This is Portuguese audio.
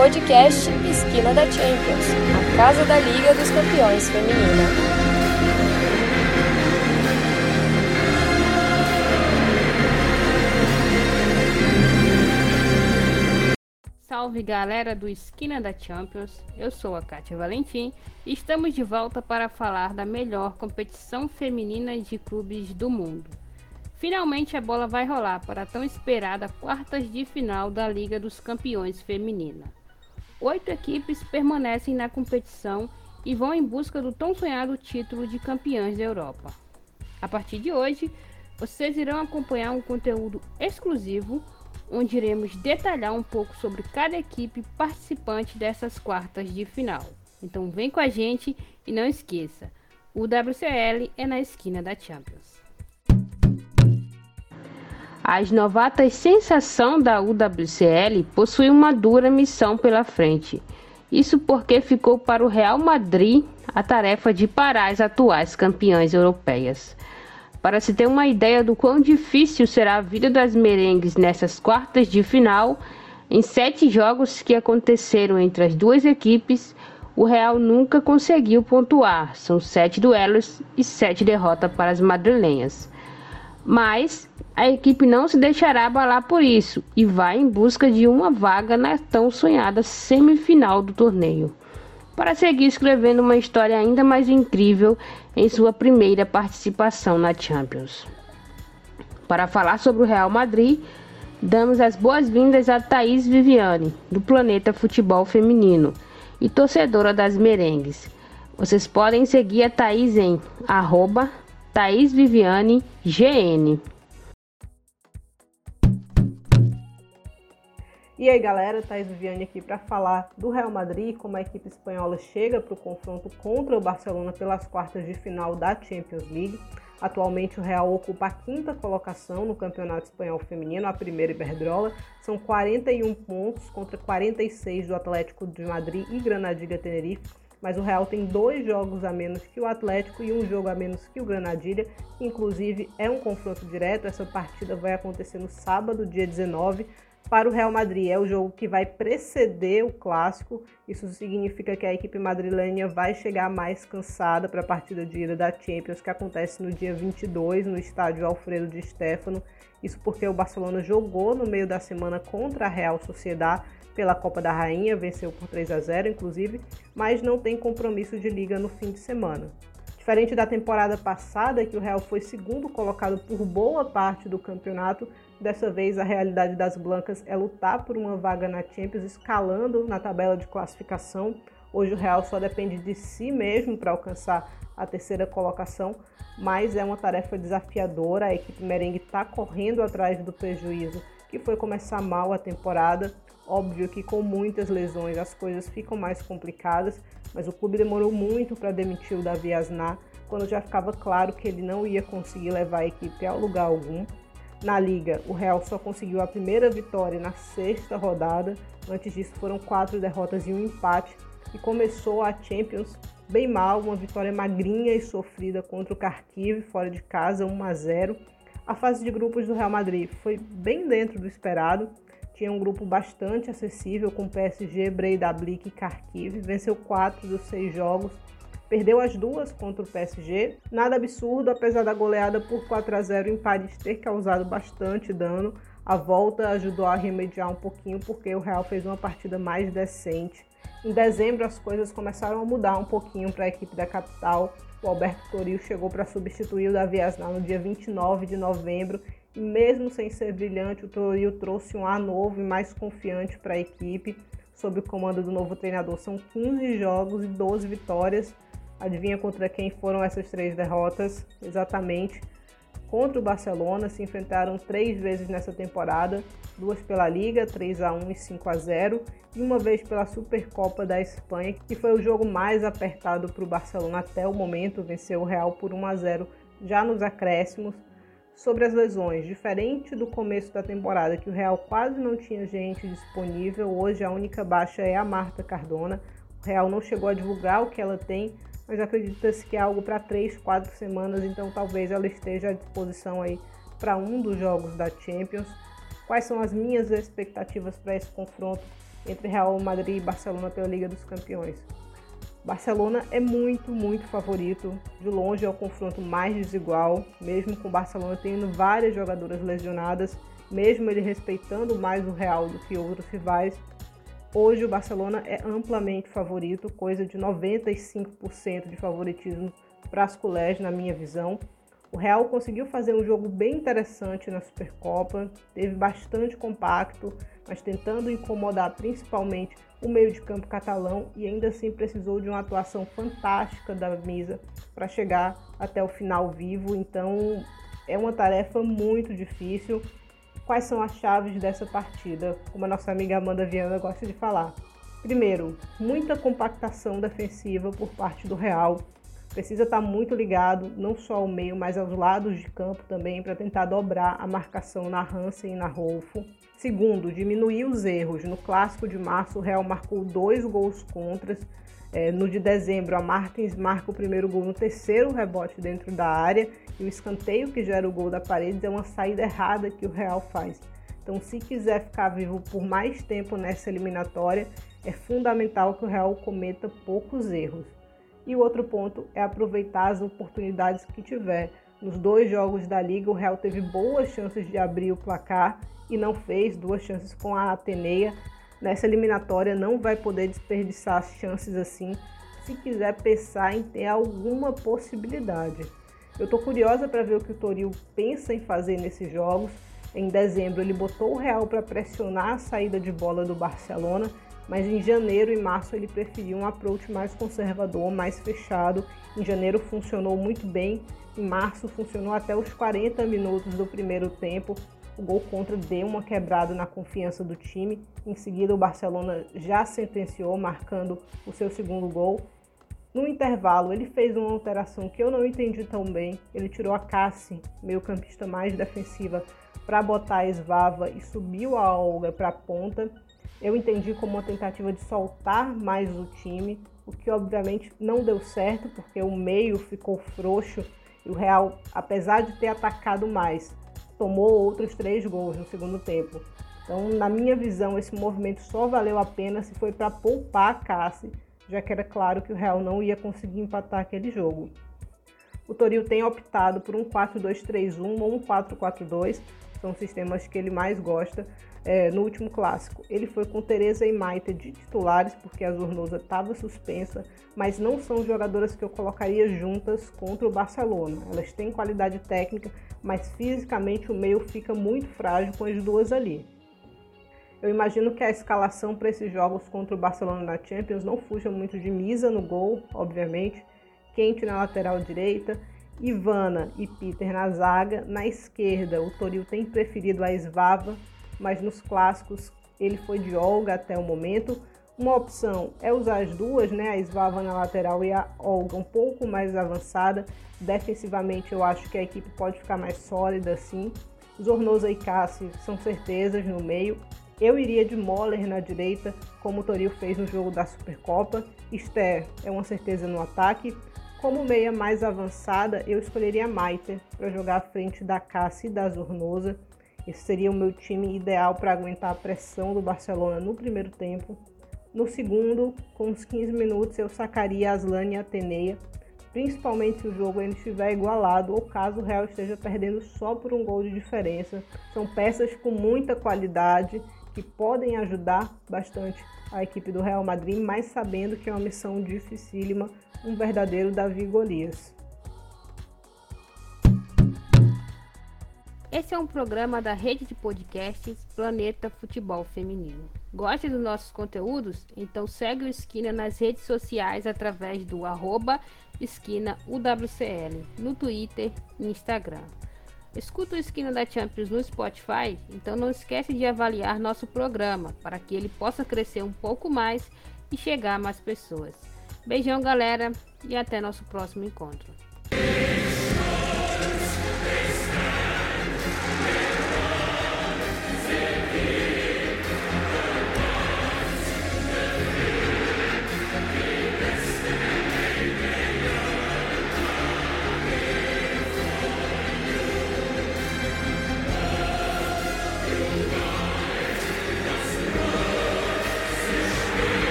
podcast Esquina da Champions, a casa da Liga dos Campeões Feminina. Salve galera do Esquina da Champions, eu sou a Kátia Valentim e estamos de volta para falar da melhor competição feminina de clubes do mundo. Finalmente a bola vai rolar para a tão esperada quartas de final da Liga dos Campeões Feminina. Oito equipes permanecem na competição e vão em busca do tão sonhado título de campeãs da Europa. A partir de hoje, vocês irão acompanhar um conteúdo exclusivo onde iremos detalhar um pouco sobre cada equipe participante dessas quartas de final. Então vem com a gente e não esqueça, o WCL é na esquina da Champions. As novatas sensação da UWCL possuem uma dura missão pela frente. Isso porque ficou para o Real Madrid a tarefa de parar as atuais campeãs europeias. Para se ter uma ideia do quão difícil será a vida das merengues nessas quartas de final, em sete jogos que aconteceram entre as duas equipes, o Real nunca conseguiu pontuar. São sete duelos e sete derrotas para as madrilenhas. Mas a equipe não se deixará abalar por isso e vai em busca de uma vaga na tão sonhada semifinal do torneio, para seguir escrevendo uma história ainda mais incrível em sua primeira participação na Champions. Para falar sobre o Real Madrid, damos as boas-vindas a Thaís Viviane, do Planeta Futebol Feminino e torcedora das merengues. Vocês podem seguir a Thaís em arroba Thaís Viviane GN. E aí galera, Thais Viviane aqui para falar do Real Madrid, como a equipe espanhola chega para o confronto contra o Barcelona pelas quartas de final da Champions League. Atualmente o Real ocupa a quinta colocação no Campeonato Espanhol Feminino, a primeira Iberdrola. São 41 pontos contra 46 do Atlético de Madrid e Granadilha Tenerife. Mas o Real tem dois jogos a menos que o Atlético e um jogo a menos que o Granadilha. Inclusive é um confronto direto. Essa partida vai acontecer no sábado, dia 19 para o Real Madrid. É o jogo que vai preceder o clássico. Isso significa que a equipe madrilenha vai chegar mais cansada para a partida de ida da Champions, que acontece no dia 22 no estádio Alfredo de Stefano. Isso porque o Barcelona jogou no meio da semana contra a Real Sociedad pela Copa da Rainha, venceu por 3 a 0 inclusive, mas não tem compromisso de liga no fim de semana. Diferente da temporada passada, que o Real foi segundo colocado por boa parte do campeonato, Dessa vez, a realidade das blancas é lutar por uma vaga na Champions, escalando na tabela de classificação. Hoje o Real só depende de si mesmo para alcançar a terceira colocação, mas é uma tarefa desafiadora. A equipe merengue está correndo atrás do prejuízo que foi começar mal a temporada. Óbvio que com muitas lesões as coisas ficam mais complicadas, mas o clube demorou muito para demitir o Davi Asnar, quando já ficava claro que ele não ia conseguir levar a equipe a lugar algum. Na Liga, o Real só conseguiu a primeira vitória na sexta rodada. Antes disso, foram quatro derrotas e um empate. E começou a Champions bem mal, uma vitória magrinha e sofrida contra o Kharkiv, fora de casa, 1 a 0. A fase de grupos do Real Madrid foi bem dentro do esperado. Tinha um grupo bastante acessível com PSG, Breidablik e Kharkiv. Venceu quatro dos seis jogos Perdeu as duas contra o PSG. Nada absurdo, apesar da goleada por 4 a 0 em Paris ter causado bastante dano. A volta ajudou a remediar um pouquinho porque o Real fez uma partida mais decente. Em dezembro as coisas começaram a mudar um pouquinho para a equipe da capital. O Alberto Toril chegou para substituir o Davi Asnar no dia 29 de novembro mesmo sem ser brilhante, o Toril trouxe um ar novo e mais confiante para a equipe. Sob o comando do novo treinador, são 15 jogos e 12 vitórias Adivinha contra quem foram essas três derrotas? Exatamente contra o Barcelona, se enfrentaram três vezes nessa temporada, duas pela Liga, 3 a 1 e 5 a 0, e uma vez pela Supercopa da Espanha, que foi o jogo mais apertado para o Barcelona até o momento, venceu o Real por 1 a 0 já nos acréscimos. Sobre as lesões, diferente do começo da temporada, que o Real quase não tinha gente disponível, hoje a única baixa é a Marta Cardona. O Real não chegou a divulgar o que ela tem, mas acredita-se que é algo para três, quatro semanas, então talvez ela esteja à disposição aí para um dos jogos da Champions. Quais são as minhas expectativas para esse confronto entre Real Madrid e Barcelona pela Liga dos Campeões. Barcelona é muito, muito favorito. De longe é o confronto mais desigual, mesmo com o Barcelona tendo várias jogadoras lesionadas, mesmo ele respeitando mais o Real do que outros rivais. Hoje o Barcelona é amplamente favorito, coisa de 95% de favoritismo para as culés, na minha visão. O Real conseguiu fazer um jogo bem interessante na Supercopa, teve bastante compacto, mas tentando incomodar principalmente o meio de campo catalão e ainda assim precisou de uma atuação fantástica da Misa para chegar até o final vivo. Então é uma tarefa muito difícil. Quais são as chaves dessa partida? Como a nossa amiga Amanda Viana gosta de falar. Primeiro, muita compactação defensiva por parte do Real precisa estar muito ligado, não só ao meio, mas aos lados de campo também, para tentar dobrar a marcação na Hansen e na Rolfo. Segundo, diminuir os erros. No clássico de março, o Real marcou dois gols contras. É, no de dezembro, a Martins marca o primeiro gol no terceiro rebote dentro da área e o escanteio que gera o gol da Paredes é uma saída errada que o Real faz. Então, se quiser ficar vivo por mais tempo nessa eliminatória, é fundamental que o Real cometa poucos erros. E o outro ponto é aproveitar as oportunidades que tiver. Nos dois jogos da Liga, o Real teve boas chances de abrir o placar e não fez, duas chances com a Ateneia. Nessa eliminatória não vai poder desperdiçar as chances assim, se quiser pensar em ter alguma possibilidade. Eu estou curiosa para ver o que o Toril pensa em fazer nesses jogos. Em dezembro ele botou o Real para pressionar a saída de bola do Barcelona mas em janeiro e março ele preferiu um approach mais conservador, mais fechado. Em janeiro funcionou muito bem, em março funcionou até os 40 minutos do primeiro tempo. O gol contra deu uma quebrada na confiança do time. Em seguida, o Barcelona já sentenciou, marcando o seu segundo gol. No intervalo, ele fez uma alteração que eu não entendi tão bem. Ele tirou a Cassi, meio campista mais defensiva, para botar a Svava e subiu a Olga para a ponta. Eu entendi como uma tentativa de soltar mais o time, o que obviamente não deu certo, porque o meio ficou frouxo e o Real, apesar de ter atacado mais, tomou outros três gols no segundo tempo. Então, na minha visão, esse movimento só valeu a pena se foi para poupar a Cassi, já que era claro que o Real não ia conseguir empatar aquele jogo. O Toril tem optado por um 4-2-3-1 ou um 4-4-2, são sistemas que ele mais gosta, é, no último clássico. Ele foi com Teresa e Maite de titulares, porque a Zornosa estava suspensa, mas não são jogadoras que eu colocaria juntas contra o Barcelona. Elas têm qualidade técnica, mas fisicamente o meio fica muito frágil com as duas ali. Eu imagino que a escalação para esses jogos contra o Barcelona na Champions não fuja muito de Misa no gol, obviamente, Quente na lateral direita, Ivana e Peter na zaga. Na esquerda, o Toril tem preferido a Svava mas nos clássicos ele foi de Olga até o momento. Uma opção é usar as duas, né? A Svava na lateral e a Olga um pouco mais avançada. Defensivamente eu acho que a equipe pode ficar mais sólida assim. Zornosa e Cassi são certezas no meio. Eu iria de Moller na direita, como o Toril fez no jogo da Supercopa. Esther é uma certeza no ataque. Como meia mais avançada, eu escolheria a para jogar à frente da Cassi e da Zornosa. Esse seria o meu time ideal para aguentar a pressão do Barcelona no primeiro tempo. No segundo, com uns 15 minutos, eu sacaria Aslan e Ateneia, principalmente se o jogo ainda estiver igualado ou caso o Real esteja perdendo só por um gol de diferença. São peças com muita qualidade que podem ajudar bastante a equipe do Real Madrid, mas sabendo que é uma missão dificílima, um verdadeiro Davi Golias. Esse é um programa da rede de podcasts Planeta Futebol Feminino. Gosta dos nossos conteúdos? Então segue o Esquina nas redes sociais através do arroba no Twitter e Instagram. Escuta o Esquina da Champions no Spotify? Então não esquece de avaliar nosso programa para que ele possa crescer um pouco mais e chegar a mais pessoas. Beijão galera e até nosso próximo encontro.